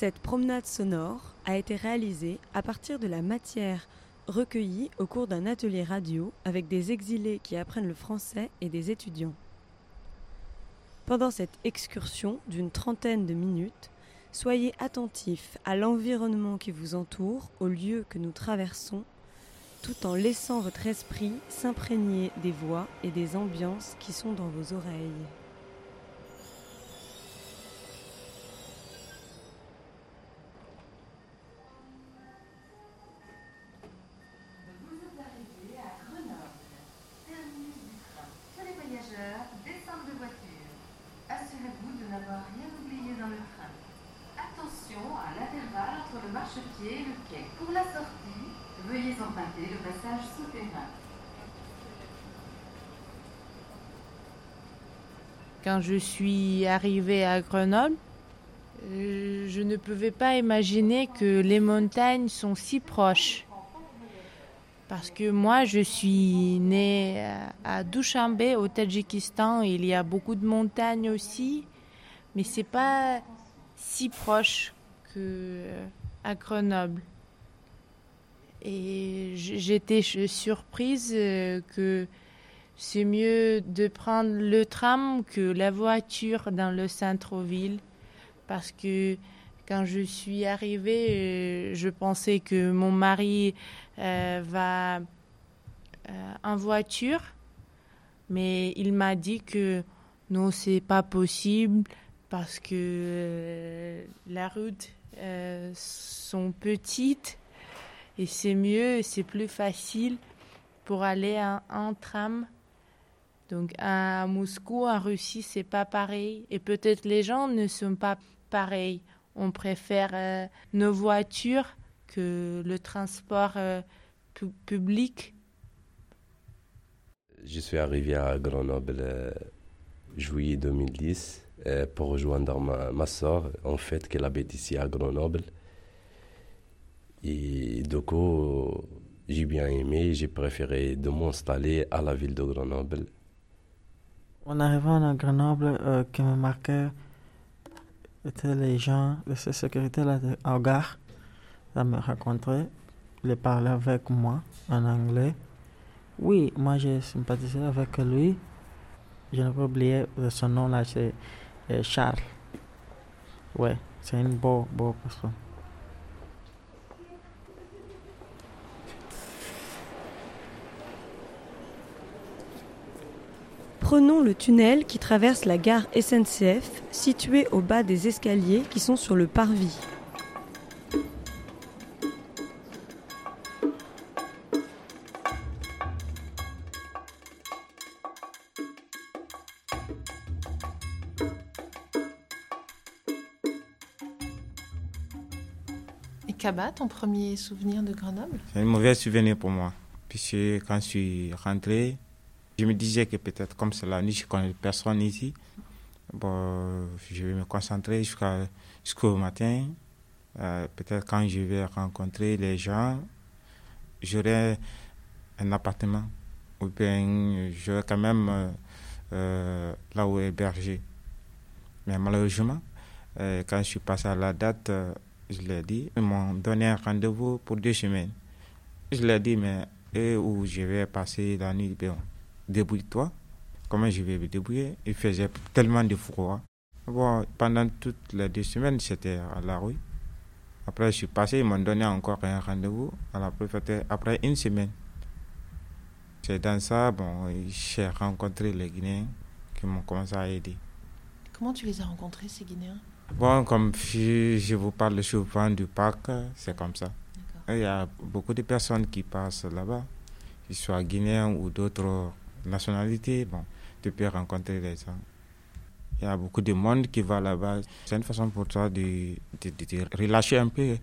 Cette promenade sonore a été réalisée à partir de la matière recueillie au cours d'un atelier radio avec des exilés qui apprennent le français et des étudiants. Pendant cette excursion d'une trentaine de minutes, soyez attentifs à l'environnement qui vous entoure, au lieu que nous traversons, tout en laissant votre esprit s'imprégner des voix et des ambiances qui sont dans vos oreilles. Quand je suis arrivée à Grenoble, euh, je ne pouvais pas imaginer que les montagnes sont si proches. Parce que moi, je suis née à à Dushanbe, au Tadjikistan. Il y a beaucoup de montagnes aussi, mais c'est pas si proche que euh, à Grenoble. Et j'étais surprise euh, que c'est mieux de prendre le tram que la voiture dans le centre-ville. Parce que quand je suis arrivée, euh, je pensais que mon mari euh, va euh, en voiture, mais il m'a dit que non, c'est pas possible parce que euh, la route sont petites. Et c'est mieux, c'est plus facile pour aller en tram. Donc à Moscou, en Russie, c'est pas pareil. Et peut-être les gens ne sont pas pareils. On préfère euh, nos voitures que le transport euh, pu- public. Je suis arrivé à Grenoble euh, juillet 2010 euh, pour rejoindre ma, ma soeur, en fait, qu'elle habite ici à Grenoble. Et du coup, j'ai bien aimé, j'ai préféré de m'installer à la ville de Grenoble. En arrivant à Grenoble, euh, qui me marquait étaient les gens de sécurité là de- en gare. Me rencontrait, il parlait avec moi en anglais. Oui, moi j'ai sympathisé avec lui. Je n'ai pas oublié de son nom là, c'est euh, Charles. Ouais, c'est une beau, beau personne. Prenons le tunnel qui traverse la gare SNCF située au bas des escaliers qui sont sur le parvis. Et Kaba, ton premier souvenir de Grenoble? C'est un mauvais souvenir pour moi. Puisque quand je suis rentré, je me disais que peut-être comme c'est la nuit, je connais personne ici. Bon, je vais me concentrer jusqu'au matin. Euh, peut-être quand je vais rencontrer les gens, j'aurai un appartement. Ou bien j'aurai quand même euh, euh, là où héberger. Mais malheureusement, quand je suis passé à la date, je l'ai dit, ils m'ont donné un rendez-vous pour deux semaines. Je l'ai dit, mais où je vais passer la nuit, bon, débrouille-toi. Comment je vais me débrouiller? Il faisait tellement de froid. Bon, pendant toutes les deux semaines, j'étais à la rue. Après, je suis passé, ils m'ont donné encore un rendez-vous à la préfecture après une semaine. C'est dans ça, bon, j'ai rencontré les Guinéens qui m'ont commencé à aider. Comment tu les as rencontrés, ces Guinéens? Bon, comme je, je vous parle souvent du parc, c'est comme ça. Il y a beaucoup de personnes qui passent là-bas, qu'ils soient guinéens ou d'autres nationalités. Bon, tu peux rencontrer les gens. Il y a beaucoup de monde qui va là-bas. C'est une façon pour toi de, de, de te relâcher un peu.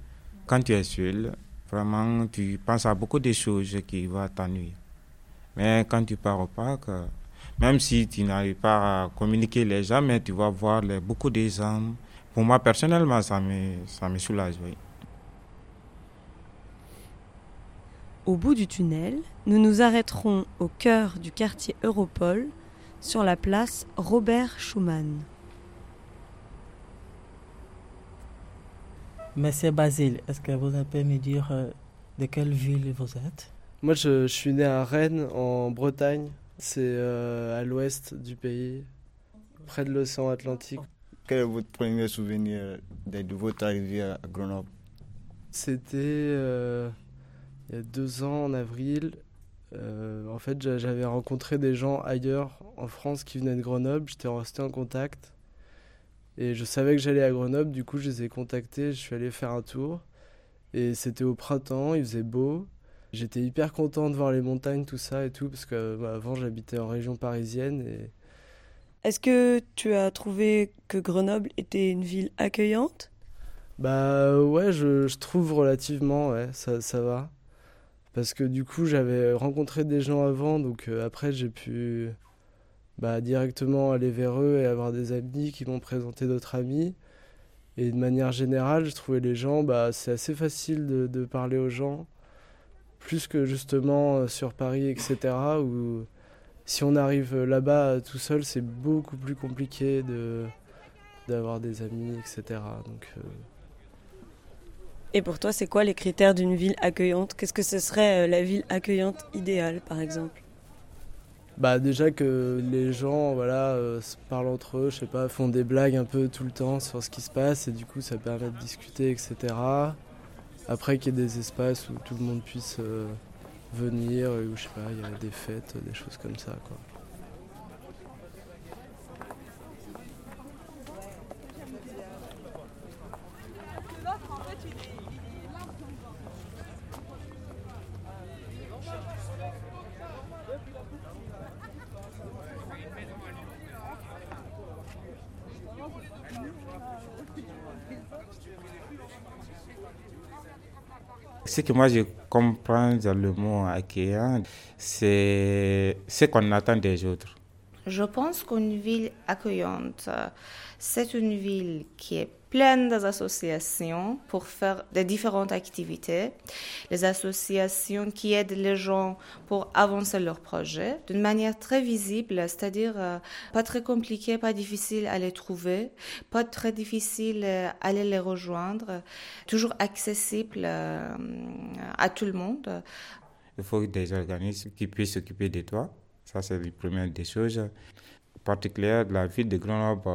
Quand tu es seul, vraiment, tu penses à beaucoup de choses qui vont t'ennuyer. Mais quand tu pars au parc, même si tu n'arrives pas à communiquer les gens, mais tu vas voir beaucoup de gens. Pour moi, personnellement, ça me, ça me soulage, oui. Au bout du tunnel, nous nous arrêterons au cœur du quartier Europol, sur la place Robert Schumann. Monsieur Basile, est-ce que vous pouvez me dire euh, de quelle ville vous êtes? Moi, je, je suis né à Rennes, en Bretagne. C'est euh, à l'ouest du pays, près de l'océan Atlantique. Quel est votre premier souvenir de, de votre arrivée à Grenoble? C'était euh, il y a deux ans, en avril. Euh, en fait, j'a- j'avais rencontré des gens ailleurs en France qui venaient de Grenoble. J'étais resté en contact. Et je savais que j'allais à Grenoble, du coup, je les ai contactés. Je suis allé faire un tour. Et c'était au printemps, il faisait beau. J'étais hyper content de voir les montagnes, tout ça et tout, parce que bah, avant, j'habitais en région parisienne. Et Est-ce que tu as trouvé que Grenoble était une ville accueillante? Bah ouais, je, je trouve relativement, ouais, ça, ça va. Parce que du coup, j'avais rencontré des gens avant, donc euh, après, j'ai pu bah, directement aller vers eux et avoir des amis qui m'ont présenté d'autres amis. Et de manière générale, je trouvais les gens, bah, c'est assez facile de, parler aux gens, plus que justement euh, sur Paris, etc., où si on arrive là-bas tout seul, c'est beaucoup plus compliqué de d'avoir des amis, etc. Donc, euh, Et pour toi, c'est quoi les critères d'une ville accueillante? Qu'est-ce que ce serait euh, la ville accueillante idéale, par exemple? Bah déjà que les gens voilà euh, se parlent entre eux, je sais pas, font des blagues un peu tout le temps sur ce qui se passe et du coup ça permet de discuter etc. Après qu'il y ait des espaces où tout le monde puisse euh, venir, où je sais pas, il y a des fêtes, des choses comme ça quoi. Ce que moi je comprends dans le mot accueillant, c'est ce qu'on attend des autres. Je pense qu'une ville accueillante, c'est une ville qui est pleine d'associations pour faire des différentes activités. Les associations qui aident les gens pour avancer leurs projets d'une manière très visible, c'est-à-dire euh, pas très compliqué, pas difficile à les trouver, pas très difficile euh, à aller les rejoindre, toujours accessible euh, à tout le monde. Il faut des organismes qui puissent s'occuper de toi. Ça, c'est la première des choses. En particulier, la ville de Grenoble,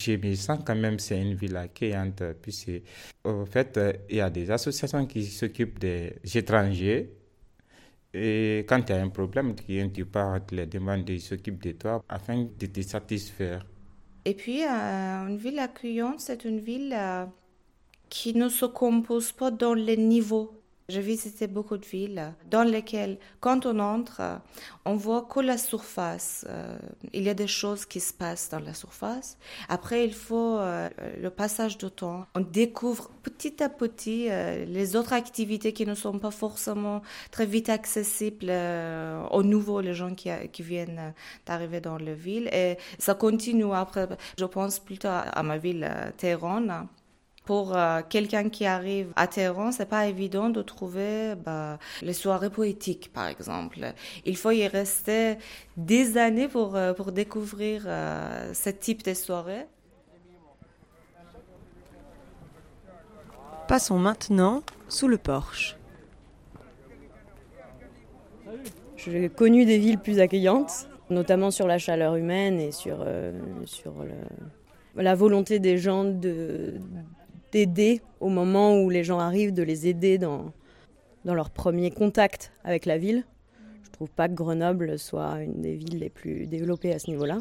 je me sens quand même c'est une ville accueillante. Puisque, en fait, euh, il y a des associations qui s'occupent des étrangers. Et quand tu as un problème, tu pars, tu les demandes, ils s'occupent de toi afin de te satisfaire. Et puis, euh, une ville accueillante, c'est une ville euh, qui ne se compose pas dans les niveaux. J'ai visité beaucoup de villes dans lesquelles, quand on entre, euh, on voit que la surface. Euh, il y a des choses qui se passent dans la surface. Après, il faut euh, le passage de temps. On découvre petit à petit euh, les autres activités qui ne sont pas forcément très vite accessibles euh, aux nouveaux, les gens qui, qui viennent euh, d'arriver dans la ville. Et ça continue après. Je pense plutôt à, ma ville, euh, Téhéran. Pour euh, quelqu'un qui arrive à Téhéran, c'est pas évident de trouver bah, les soirées poétiques, par exemple. Il faut y rester des années pour, euh, pour découvrir euh, ce type de soirée. Passons maintenant sous le porche. J'ai connu des villes plus accueillantes, notamment sur la chaleur humaine et sur, euh, sur le- la volonté des gens de- d'aider au moment où les gens arrivent, de les aider dans, leur premier contact avec la ville. Je trouve pas que Grenoble soit une des villes les plus développées à ce niveau-là.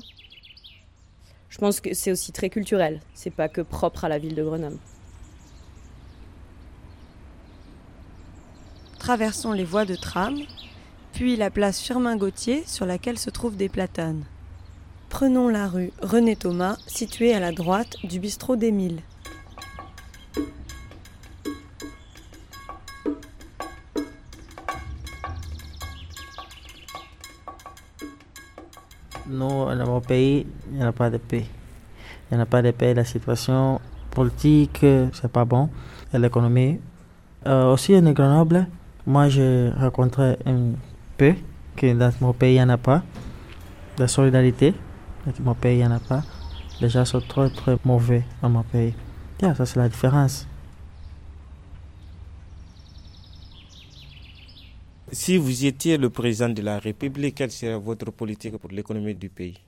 Je pense que c'est aussi très culturel, c'est pas que propre à la ville de Grenoble. Traversons les voies de tram, puis la place Firmin-Gauthier sur laquelle se trouvent des platanes. Prenons la rue René Thomas, située à la droite du bistrot d'Émile. Nous, dans mon pays, il n'y a pas de paix. Il n'y a pas de paix. La situation politique, c'est pas bon. Et l'économie. Euh, aussi, en Grenoble, moi, j'ai rencontré un peu que dans mon pays, il n'y en a pas. De solidarité. Dans mon pays, il n'y en a pas. Les gens sont très, très mauvais dans mon pays. Yeah, ça, c'est la différence. Si vous étiez le président de la République, quelle serait votre politique pour l'économie du pays?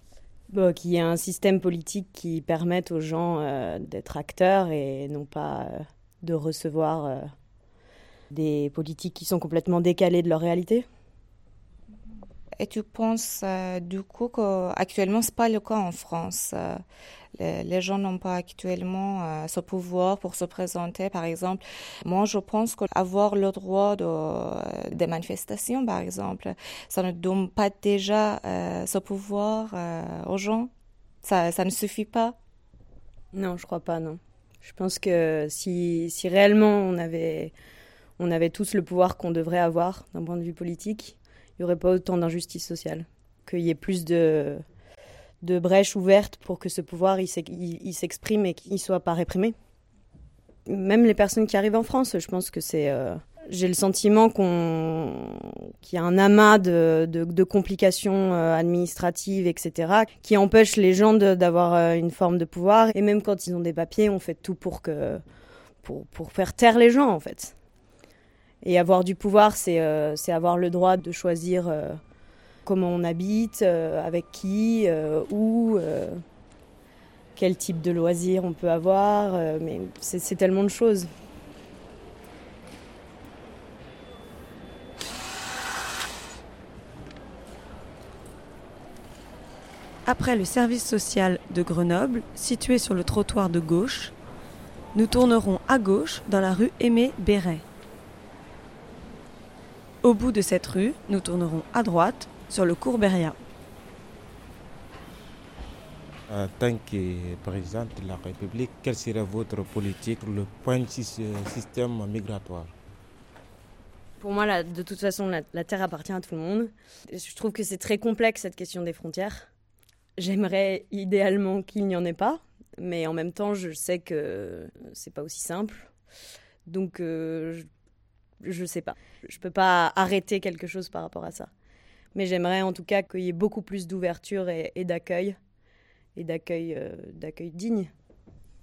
Bon, Qu'il y ait un système politique qui permette aux gens euh, d'être acteurs et non pas euh, de recevoir euh, des politiques qui sont complètement décalées de leur réalité? Et tu penses du coup qu'actuellement, ce n'est pas le cas en France les, gens n'ont pas actuellement euh, ce pouvoir pour se présenter, par exemple. Moi, je pense qu'avoir le droit de, euh, des manifestations, par exemple, ça ne donne pas déjà euh, ce pouvoir aux gens. Ça, ça ne suffit pas. Non, je crois pas, non. Je pense que si, si réellement on avait, on avait tous le pouvoir qu'on devrait avoir d'un point de vue politique, il n'y aurait pas autant d'injustice sociale. Qu'il y ait plus de, brèches ouvertes pour que ce pouvoir il, s'exprime et qu'il ne soit pas réprimé. Même les personnes qui arrivent en France, je pense que c'est. Euh, j'ai le sentiment qu'on qu'il y a un amas de, complications euh, administratives, etc., qui empêchent les gens d'avoir euh, une forme de pouvoir. Et même quand ils ont des papiers, on fait tout pour que pour faire taire les gens, en fait. Et avoir du pouvoir, c'est c'est avoir le droit de choisir comment on habite, euh, avec qui, euh, où, euh, quel type de loisirs on peut avoir, mais c'est tellement de choses. Après le service social de Grenoble, situé sur le trottoir de gauche, nous tournerons à gauche dans la rue Aimé Béret. Au bout de cette rue, nous tournerons à droite sur le cours Beria. En tant que président de la République, quelle serait votre politique pour le point de système migratoire? Pour moi, de toute façon, la, Terre appartient à tout le monde. Je trouve que c'est très complexe cette question des frontières. J'aimerais idéalement qu'il n'y en ait pas, mais en même temps, je sais que c'est pas aussi simple. Donc, euh, je, ne sais pas. Je peux pas arrêter quelque chose par rapport à ça. Mais j'aimerais en tout cas qu'il y ait beaucoup plus d'ouverture et, d'accueil, et d'accueil, euh, d'accueil digne.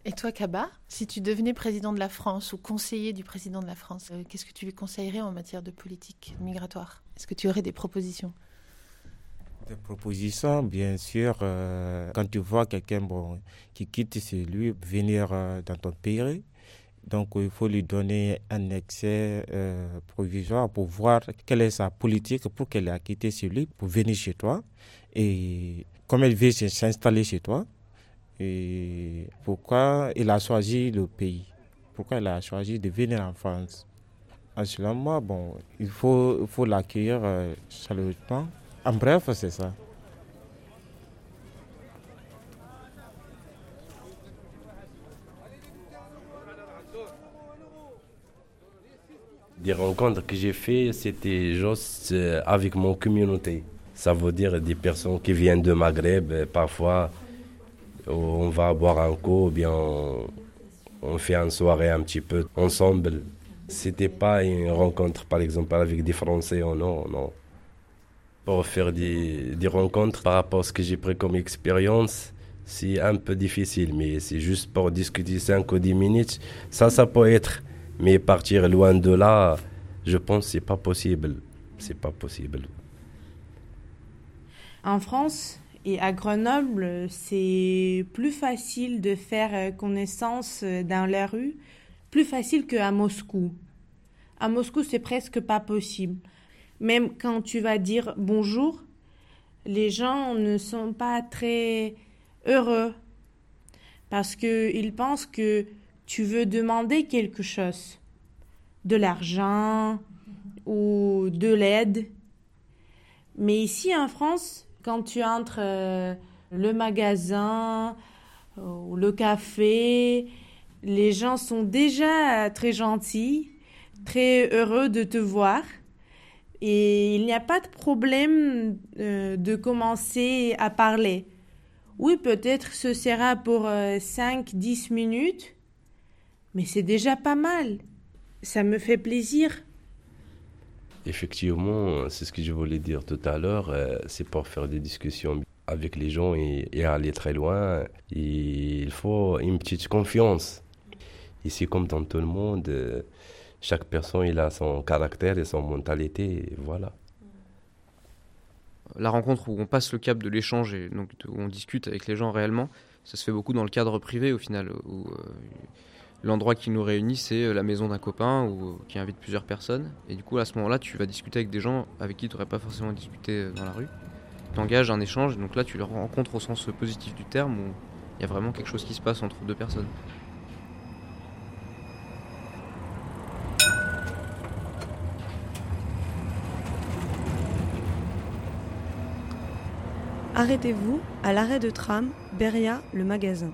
Et toi, Kaba, si tu devenais président de la France ou conseiller du président de la France, euh, qu'est-ce que tu lui conseillerais en matière de politique migratoire? Est-ce que tu aurais des propositions? Des propositions, bien sûr. Euh, quand tu vois quelqu'un bon, qui quitte chez lui, venir dans ton pays, donc il faut lui donner un accès euh, provisoire pour voir quelle est sa politique pour qu'elle ait quitté chez lui, pour venir chez toi. Et comme elle veut s'installer chez toi, et pourquoi il a choisi le pays, pourquoi elle a choisi de venir en France? Selon moi, bon, il faut, il faut l'accueillir euh, chaleureusement. En bref, c'est ça. Des rencontres que j'ai faites, c'était juste euh, avec mon communauté. Ça veut dire des personnes qui viennent de Maghreb, euh, parfois on va boire un coup, ou bien on, fait une soirée un petit peu ensemble. C'était pas une rencontre, par exemple, avec des Français non, non. Pour faire des, des rencontres par rapport à ce que j'ai pris comme expérience, c'est un peu difficile, mais c'est juste pour discuter 5 ou 10 minutes. Ça, ça peut être. Mais partir loin de là, je pense que c'est pas possible. C'est pas possible. En France et à Grenoble, c'est plus facile de faire connaissance dans la rue, plus facile qu'à Moscou. À Moscou, c'est presque pas possible. Même quand tu vas dire bonjour, les gens ne sont pas très heureux parce qu'ils pensent que tu veux demander quelque chose, de l'argent ou de l'aide. Mais ici en France, quand tu entres euh, le magasin ou le café, les gens sont déjà très gentils, très heureux de te voir. Et il n'y a pas de problème euh, de commencer à parler. Oui, peut-être ce sera pour 5-10 euh, minutes, mais c'est déjà pas mal. Ça me fait plaisir. Effectivement, c'est ce que je voulais dire tout à l'heure. Euh, c'est pour faire des discussions avec les gens et, aller très loin. il faut une petite confiance. Ici, comme dans tout le monde, euh, chaque personne il a son caractère et son mentalité, et voilà. La rencontre où on passe le cap de l'échange et donc où on discute avec les gens réellement, ça se fait beaucoup dans le cadre privé au final, où euh, l'endroit qui nous réunit c'est euh, la maison d'un copain ou qui invite plusieurs personnes. Et du coup à ce moment-là tu vas discuter avec des gens avec qui tu n'aurais pas forcément discuté euh, dans la rue. Tu engages un échange, donc là tu le rencontres au sens positif du terme où il y a vraiment quelque chose qui se passe entre deux personnes. Arrêtez-vous à l'arrêt de tram Beria, le magasin.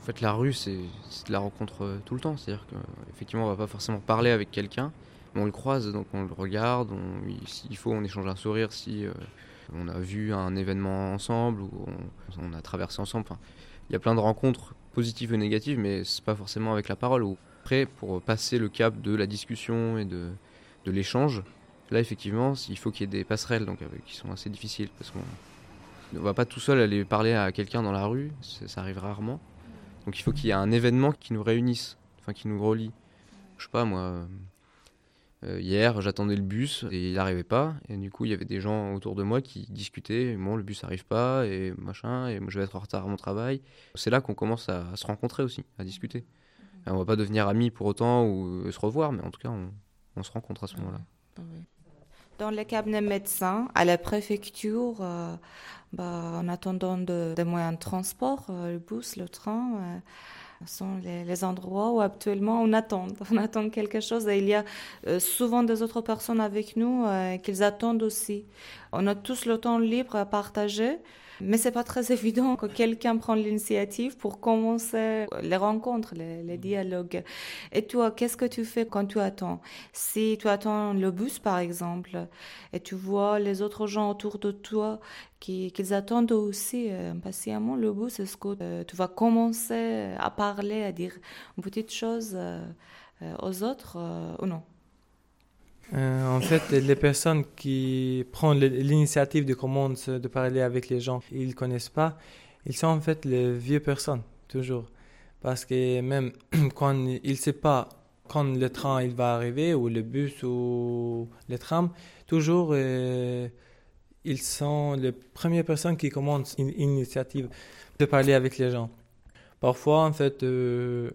En fait, la rue, c'est de la rencontre euh, tout le temps. C'est-à-dire qu'effectivement, on va pas forcément parler avec quelqu'un, mais on le croise, donc on le regarde. S'il faut, on échange un sourire si euh, on a vu un événement ensemble ou on, a traversé ensemble. il y a plein de rencontres positives et négatives, mais c'est pas forcément avec la parole. Après, pour passer le cap de la discussion et de, l'échange, là, effectivement, il faut qu'il y ait des passerelles donc, qui sont assez difficiles parce qu'on ne va pas tout seul aller parler à quelqu'un dans la rue, ça arrive rarement. Donc il faut qu'il y ait un événement qui nous réunisse, enfin qui nous relie. Je sais pas moi. Euh, hier, j'attendais le bus et il n'arrivait pas. Et du coup, il y avait des gens autour de moi qui discutaient. Bon, le bus n'arrive pas et machin. Et moi, je vais être en retard à mon travail. C'est là qu'on commence à, se rencontrer aussi, à discuter. On on va pas devenir amis pour autant ou se revoir, mais en tout cas, on, se rencontre à ce moment-là. Dans les cabinets médecins, à la préfecture, euh, bah, en attendant de, de moyens de transport, euh, le bus, le train, euh, sont les, endroits où actuellement on attend. On attend quelque chose et il y a souvent des autres personnes avec nous qu'ils attendent aussi. On a tous le temps libre à partager. Mais c'est pas très évident que quelqu'un prenne l'initiative pour commencer les rencontres, les, dialogues. Et toi, qu'est-ce que tu fais quand tu attends? Si tu attends le bus, par exemple, et tu vois les autres gens autour de toi qui, qu'ils attendent aussi euh, impatiemment le bus, est-ce que euh, tu vas commencer à parler, à dire une petite chose euh, aux autres ou non? Euh, en fait, les personnes qui prennent l'initiative de de parler avec les gens ils ne connaissent pas, ils sont en fait les vieux personnes, toujours. Parce que même quand ils ne savent pas quand le train il va arriver, ou le bus, ou le tram, toujours euh, ils sont les premières personnes qui commencent une initiative de parler avec les gens. Parfois, en fait, euh,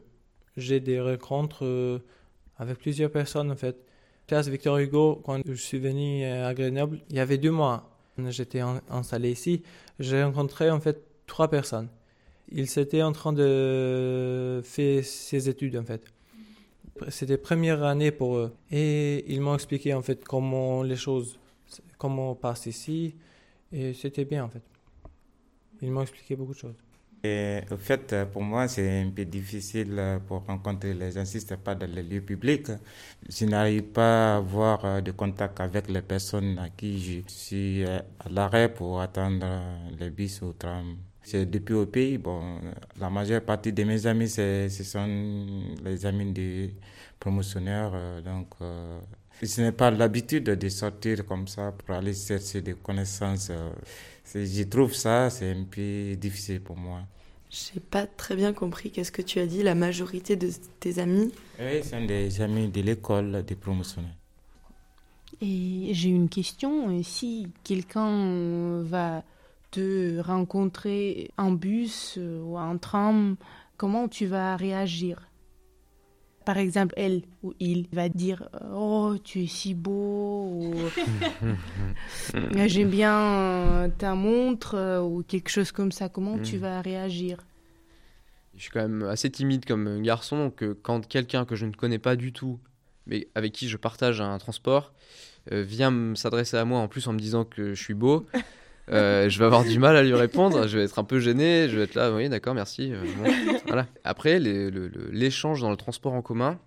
j'ai des rencontres avec plusieurs personnes, en fait Place Victor Hugo, quand je suis venu euh, à Grenoble, il y avait deux mois. J'étais installé ici. J'ai rencontré en fait trois personnes. Ils étaient en train de faire ses études en fait. C'était première année pour eux. Et ils m'ont expliqué en fait comment les choses, comment on passe ici. Et c'était bien en fait. Ils m'ont expliqué beaucoup de choses. Et, au fait, pour moi, c'est un peu difficile pour rencontrer les gens si ce n'est pas dans les lieux publics. Je n'arrive pas à avoir euh, de contact avec les personnes à qui je suis euh, à l'arrêt pour attendre les bus ou tram. C'est depuis au pays. Bon, la majeure partie de mes amis, ce sont les amis des promotionnaires. Euh, donc, je n'ai pas l'habitude de sortir comme ça pour aller chercher des connaissances. Je trouve ça, c'est un peu difficile pour moi. J'ai pas très bien compris qu'est-ce que tu as dit, la majorité de tes amis. Oui, ce sont des amis de l'école, des promotionnels. Et j'ai une question, si quelqu'un va te rencontrer en bus ou en tram, comment tu vas réagir? Par exemple, elle ou il va dire Oh, tu es si beau, j'aime bien ta montre, ou quelque chose comme ça. Comment tu hmm. vas réagir? Je suis quand même assez timide comme garçon, donc euh, quand quelqu'un que je ne connais pas du tout, mais avec qui je partage un transport, euh, vient s'adresser à moi en plus en me disant que je suis beau. Euh, je vais avoir du mal à lui répondre, je vais être un peu gêné, je vais être là, oui, d'accord, merci. Euh, voilà. Après, l'échange dans le transport en commun,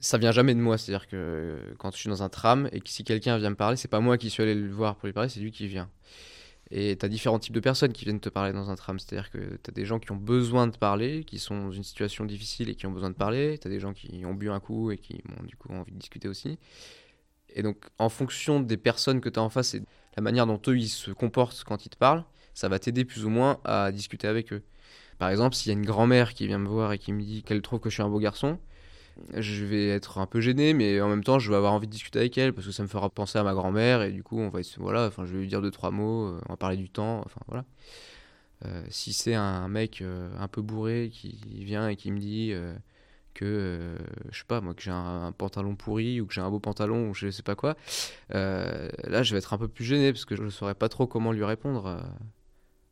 ça vient jamais de moi. C'est-à-dire que quand je suis dans un tram et que si quelqu'un vient me parler, c'est pas moi qui suis allé le voir pour lui parler, c'est lui qui vient. Et tu as différents types de personnes qui viennent te parler dans un tram. C'est-à-dire que tu as des gens qui ont besoin de parler, qui sont dans une situation difficile et qui ont besoin de parler. Tu as des gens qui ont bu un coup et qui ont du coup envie de discuter aussi. Et donc, en fonction des personnes que tu as en face et la manière dont eux ils se comportent quand ils te parlent, ça va t'aider plus ou moins à discuter avec eux. Par exemple, s'il y a une grand-mère qui vient me voir et qui me dit qu'elle trouve que je suis un beau garçon, je vais être un peu gêné, mais en même temps, je vais avoir envie de discuter avec elle parce que ça me fera penser à ma grand-mère et du coup, on va, voilà, enfin, je vais lui dire deux trois mots, euh, on va parler du temps, enfin voilà. Euh, si c'est un mec euh, un peu bourré qui vient et qui me dit que je sais pas moi que j'ai un, pantalon pourri ou que j'ai un beau pantalon ou je sais pas quoi, là, je vais être un peu plus gêné parce que je ne saurais pas trop comment lui répondre.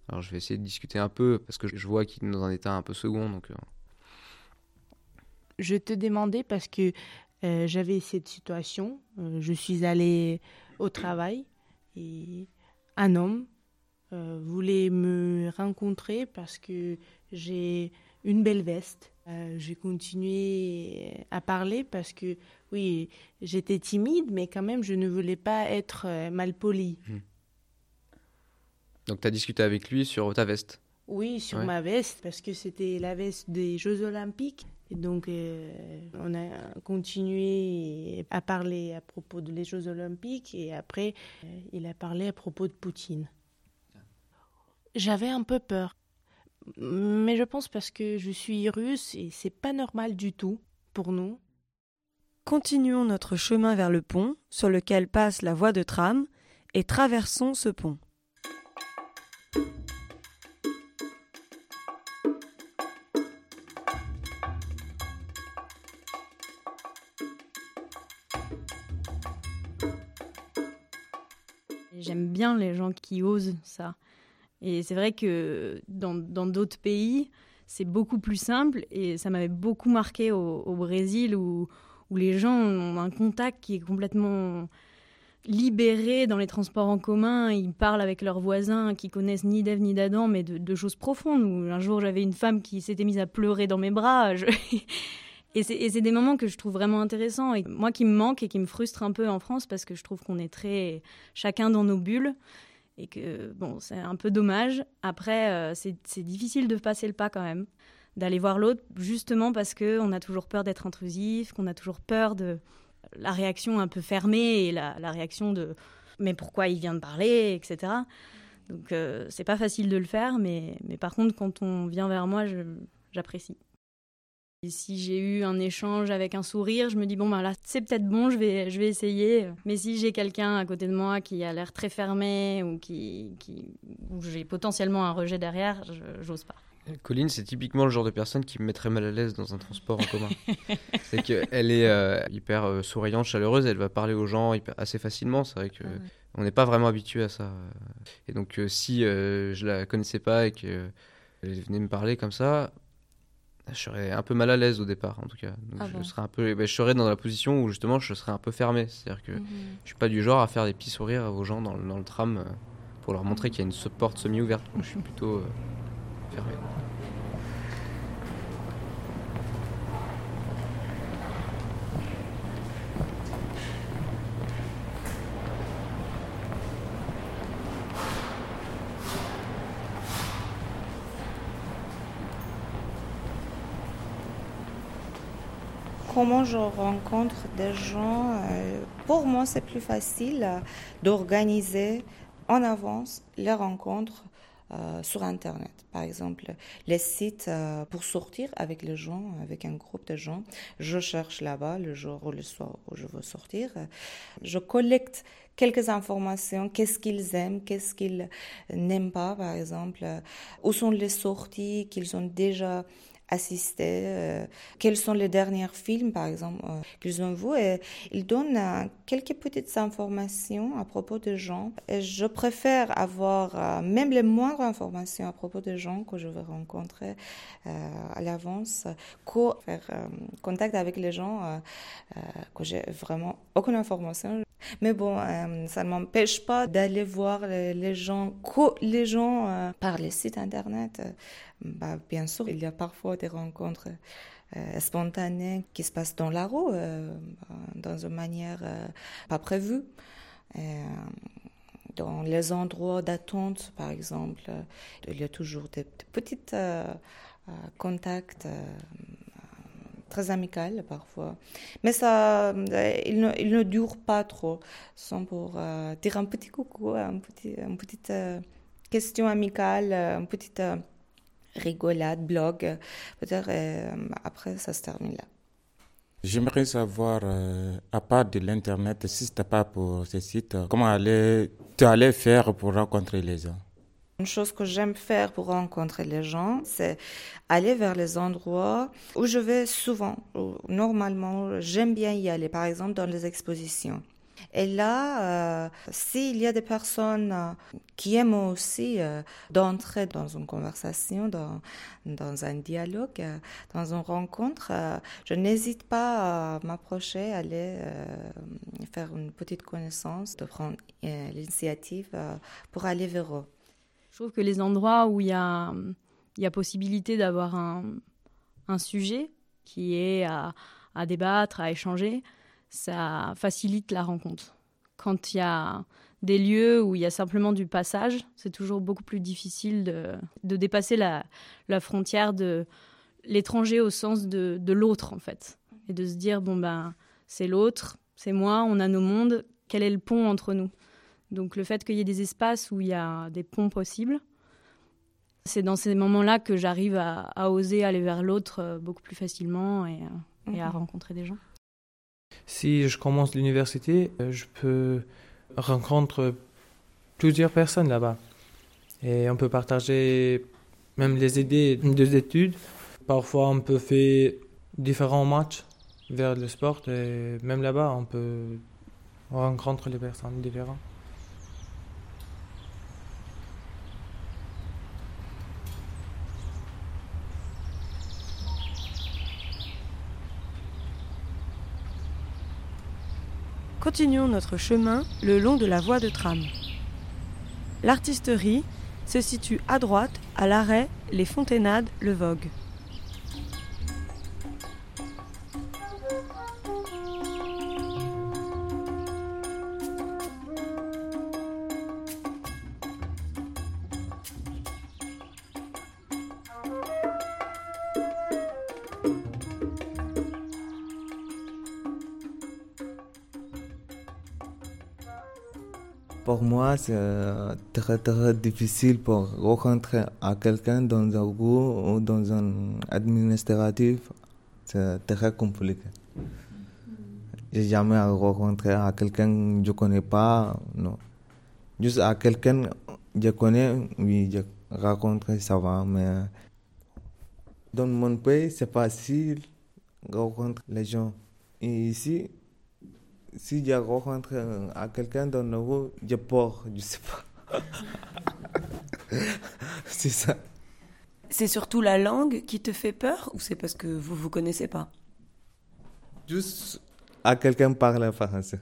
Alors, je vais essayer de discuter un peu parce que je vois qu'il est dans un état un peu second, donc je te demandais parce que euh, j'avais cette situation. Euh, je suis allée au travail et un homme euh, voulait me rencontrer parce que j'ai une belle veste. J'ai continué à parler parce que, oui, j'étais timide, mais quand même, je ne voulais pas être mal poli. Hmm. Donc, tu as discuté avec lui sur ta veste? Oui, sur ma veste, parce que c'était la veste des Jeux Olympiques. Et donc, euh, on a continué à parler à propos des Jeux Olympiques et après, euh, il a parlé à propos de Poutine. J'avais un peu peur, mais je pense parce que je suis russe et c'est pas normal du tout pour nous. Continuons notre chemin vers le pont sur lequel passe la voie de tram et traversons ce pont. J'aime bien les gens qui osent ça. Et c'est vrai que dans d'autres pays, c'est beaucoup plus simple et ça m'avait beaucoup marqué au, Brésil où, où, les gens ont un contact qui est complètement libéré dans les transports en commun. Ils parlent avec leurs voisins qui connaissent ni d'Ève ni d'Adam, mais de, choses profondes. Où un jour, j'avais une femme qui s'était mise à pleurer dans mes bras. Et c'est des moments que je trouve vraiment intéressants et moi qui me manque et qui me frustre un peu en France parce que je trouve qu'on est très chacun dans nos bulles et que bon c'est un peu dommage. Après euh, c'est difficile de passer le pas quand même, d'aller voir l'autre justement parce que on a toujours peur d'être intrusif, qu'on a toujours peur de la réaction un peu fermée et la, réaction de mais pourquoi il vient de parler? etc. Donc euh, c'est pas facile de le faire mais mais par contre quand on vient vers moi j'apprécie. Et si j'ai eu un échange avec un sourire, je me dis bon ben là c'est peut-être bon, je vais je vais essayer. Mais si j'ai quelqu'un à côté de moi qui a l'air très fermé ou qui, qui où j'ai potentiellement un rejet derrière, j'ose pas. Colline, c'est typiquement le genre de personne qui me mettrait mal à l'aise dans un transport en commun. c'est qu'elle est euh, hyper euh, souriante, chaleureuse, elle va parler aux gens assez facilement. C'est vrai que ah on n'est pas vraiment habitué à ça. Et donc euh, si je la connaissais pas et qu'elle venait me parler comme ça, je serais un peu mal à l'aise au départ, en tout cas. Ah je, serais un peu, ben, je serais dans la position où justement je serais un peu fermé. C'est-à-dire que mhm. je suis pas du genre à faire des petits sourires aux gens dans, dans le tram euh, pour leur montrer qu'il y a une porte semi-ouverte. Je suis plutôt euh, fermé. comment je rencontre des gens, euh, pour moi c'est plus facile d'organiser en avance les rencontres euh, sur Internet. Par exemple, les sites euh, pour sortir avec les gens, avec un groupe de gens. Je cherche là-bas le jour ou le soir où je veux sortir. Je collecte quelques informations, qu'est-ce qu'ils aiment, qu'est-ce qu'ils n'aiment pas, par exemple, où sont les sorties qu'ils ont déjà assister, euh, quels sont les derniers films, par exemple, euh, qu'ils ont vus. Et ils donnent euh, quelques petites informations à propos des gens. Et je préfère avoir même les moindres informations à propos des gens que je vais rencontrer à l'avance que faire contact avec les gens que j'ai vraiment aucune information. Mais bon, ça ne m'empêche pas d'aller voir les, gens, que les gens par les sites internet. Bah, bien sûr, il y a parfois des rencontres euh, spontanées qui se passent dans la euh, dans une manière euh, pas prévue. dans les endroits d'attente, par exemple, il y a toujours des, petits contacts très amicaux parfois. Mais ça, il ne, il ne dure pas trop. Sont pour dire un petit coucou, un petit, un petit question amicale, une petite rigolade, blog. Peut-être après, ça se termine là. J'aimerais savoir, à part de l'Internet, si ce n'était pas pour ce site, comment allais, tu allais faire pour rencontrer les gens? Une chose que j'aime faire pour rencontrer les gens, c'est aller vers les endroits où je vais souvent, normalement, j'aime bien y aller, par exemple dans les expositions. Et là, euh, s'il y a des personnes euh, qui aiment aussi euh, d'entrer dans une conversation, dans un dialogue, dans une rencontre, je n'hésite pas à m'approcher, aller faire une petite connaissance, de prendre l'initiative pour aller vers eux. Trouve que les endroits où il y a, possibilité d'avoir un, sujet qui est à, débattre, à échanger, ça facilite la rencontre. Quand il y a des lieux où il y a simplement du passage, c'est toujours beaucoup plus difficile de, dépasser la, la, frontière de l'étranger au sens de, de l'autre, en fait. Et de se dire, bon, ben, c'est l'autre, c'est moi, on a nos mondes, quel est le pont entre nous? Donc le fait qu'il y ait des espaces où il y a des ponts possibles, c'est dans ces moments-là que j'arrive à, oser aller vers l'autre euh, beaucoup plus facilement et, à mhm. rencontrer des gens. Si je commence l'université, euh, je peux rencontrer plusieurs personnes là-bas. Et on peut partager même les idées des études. Parfois, on peut faire différents matchs vers le sport et même là-bas, on peut rencontrer les personnes différentes. Continuons notre chemin le long de la voie de tram. L'artisterie se situe à droite à l'arrêt Les Fontainades, le Vogue. Pour moi, c'est très très difficile pour rencontrer à quelqu'un dans un groupe ou dans un administratif. C'est très compliqué. J'ai jamais rencontré à quelqu'un que je connais pas, non. Juste à quelqu'un que je connais, oui, je rencontre, ça va, mais dans mon pays, c'est facile de rencontrer les gens. Ici, si je rencontre à quelqu'un dans le rue, je pars, je sais pas. c'est ça. C'est surtout la langue qui te fait peur ou c'est parce que vous vous connaissez pas? Juste à quelqu'un parle français.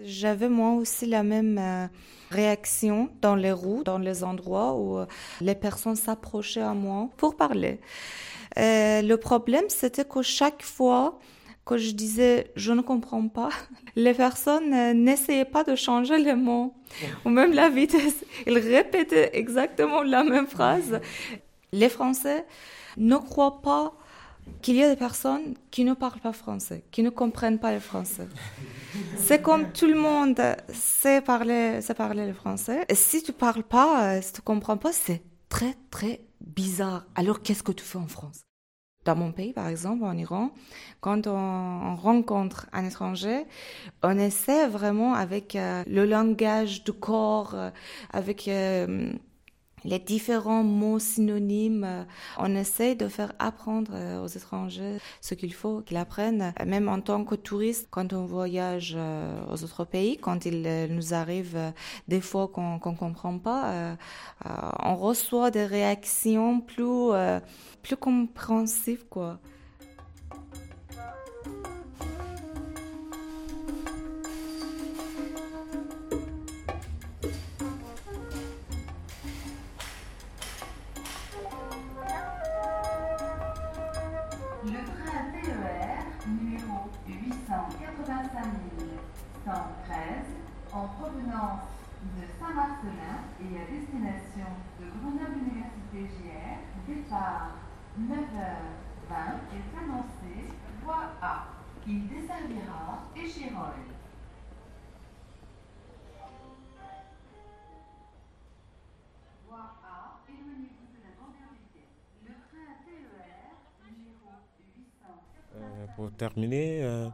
J'avais moi aussi la même euh, réaction dans les roues, dans les endroits où euh, les personnes s'approchaient à moi pour parler. Euh, le problème, c'était que chaque fois, quand je disais je ne comprends pas, les personnes euh, n'essayaient pas de changer les mots ou même la vitesse. Ils répétaient exactement la même phrase. Les Français ne croient pas qu'il y a des personnes qui ne parlent pas français, qui ne comprennent pas le français. C'est comme tout le monde sait parler, sait parler le français. Et si tu parles pas, euh, si tu comprends pas, c'est très très bizarre. Alors qu'est-ce que tu fais en France? Dans mon pays, par exemple, en Iran, quand on, rencontre un étranger, on essaie vraiment avec euh, le langage du corps, euh, avec euh, les différents mots synonymes. On essaie de faire apprendre aux étrangers ce qu'il faut qu'ils apprennent. Même en tant que touriste, quand on voyage aux autres pays, quand il nous arrive des fois qu'on ne comprend pas, on reçoit des réactions plus plus compréhensif, quoi. Marcelin et à destination de Grenoble Université GR, départ 9h20 est annoncé voie A. Il desservira Échirolles. Voie A, éloignez-vous de la banderole Le train TER numéro 800. Euh, pour terminer, euh,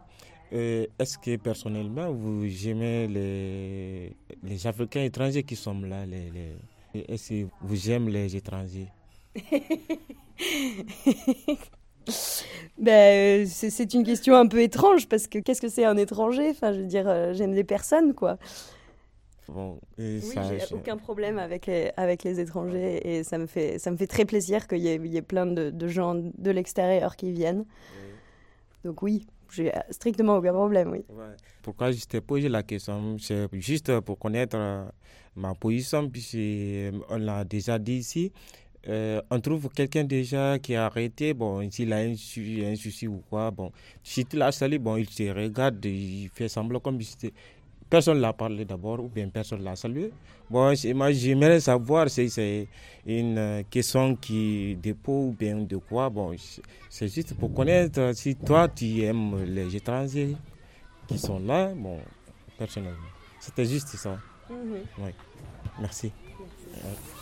est-ce que personnellement vous aimez les, les Africains étrangers qui sont là les, les- Est-ce que vous aimez les étrangers? Ben, euh, c'est une question un peu étrange parce que qu'est-ce que c'est un étranger? Enfin, je veux dire, euh, j'aime les personnes, quoi. Bon, et Oui, j'ai aucun problème avec les, avec les étrangers et ça me fait, ça me fait très plaisir qu'il y ait, il y ait plein de, de gens de l'extérieur qui viennent. Donc oui, j'ai strictement aucun problème, oui. Pourquoi je t'ai posé la question C'est juste pour connaître euh, ma position, puisqu'on l'a déjà dit ici. Euh, on trouve quelqu'un déjà qui a arrêté, bon, s'il a un, un souci ou quoi, bon, si tu l'as salué, bon, il te regarde, il fait semblant comme si personne ne l'a parlé d'abord ou bien personne ne l'a salué. Bon, moi, j'aimerais savoir si c'est une euh, question qui dépôt ou bien de quoi. Bon, c'est- juste pour connaître si toi, tu aimes les étrangers qui sont là, bon, personnellement. C'était juste ça. Mhm. Oui. Merci. Ouais.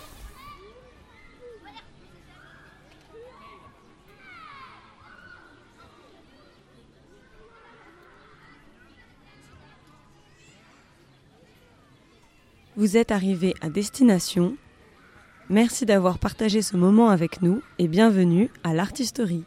Vous êtes arrivé à destination. Merci d'avoir partagé ce moment avec nous et bienvenue à l'Artisterie.